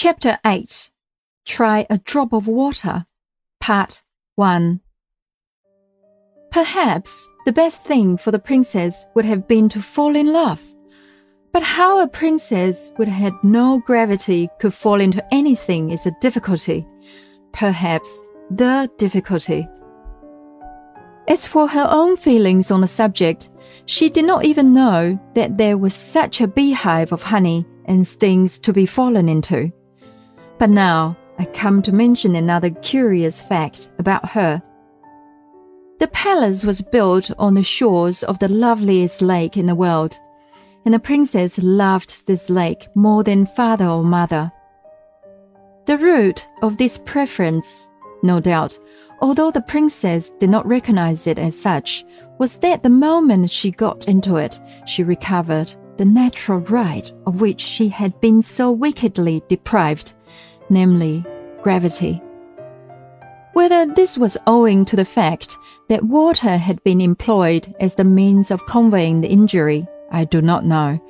Chapter 8 Try a Drop of Water, Part 1 Perhaps the best thing for the princess would have been to fall in love. But how a princess with had no gravity could fall into anything is a difficulty. Perhaps the difficulty. As for her own feelings on the subject, she did not even know that there was such a beehive of honey and stings to be fallen into. But now I come to mention another curious fact about her. The palace was built on the shores of the loveliest lake in the world, and the princess loved this lake more than father or mother. The root of this preference, no doubt, although the princess did not recognize it as such, was that the moment she got into it, she recovered the natural right of which she had been so wickedly deprived namely gravity. Whether this was owing to the fact that water had been employed as the means of conveying the injury, I do not know.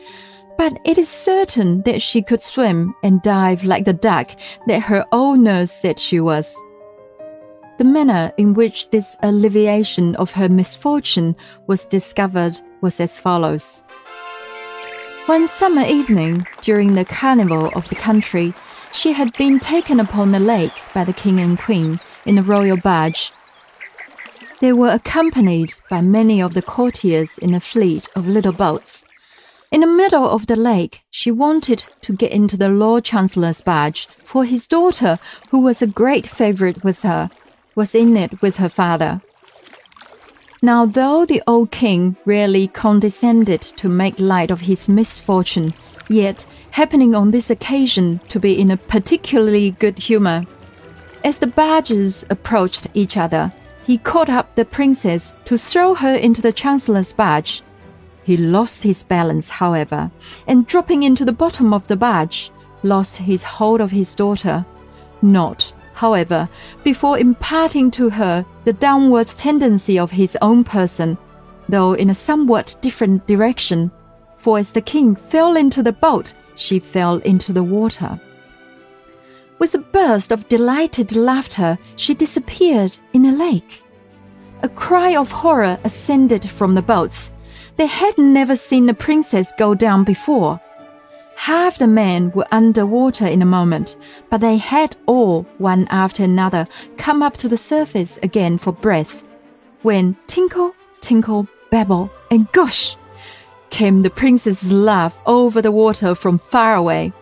But it is certain that she could swim and dive like the duck that her old nurse said she was. The manner in which this alleviation of her misfortune was discovered was as follows. One summer evening, during the carnival of the country, she had been taken upon the lake by the king and queen in a royal barge. They were accompanied by many of the courtiers in a fleet of little boats. In the middle of the lake, she wanted to get into the Lord Chancellor's barge, for his daughter, who was a great favorite with her, was in it with her father. Now, though the old king rarely condescended to make light of his misfortune, yet happening on this occasion to be in a particularly good humor. As the barges approached each other, he caught up the princess to throw her into the chancellor's barge. He lost his balance, however, and dropping into the bottom of the barge, lost his hold of his daughter. Not, however, before imparting to her the downwards tendency of his own person, though in a somewhat different direction, for as the king fell into the boat, she fell into the water. With a burst of delighted laughter, she disappeared in a lake. A cry of horror ascended from the boats. They had never seen the princess go down before. Half the men were under water in a moment, but they had all, one after another, come up to the surface again for breath. When tinkle, tinkle, babble, and gush! Came the princess's laugh over the water from far away.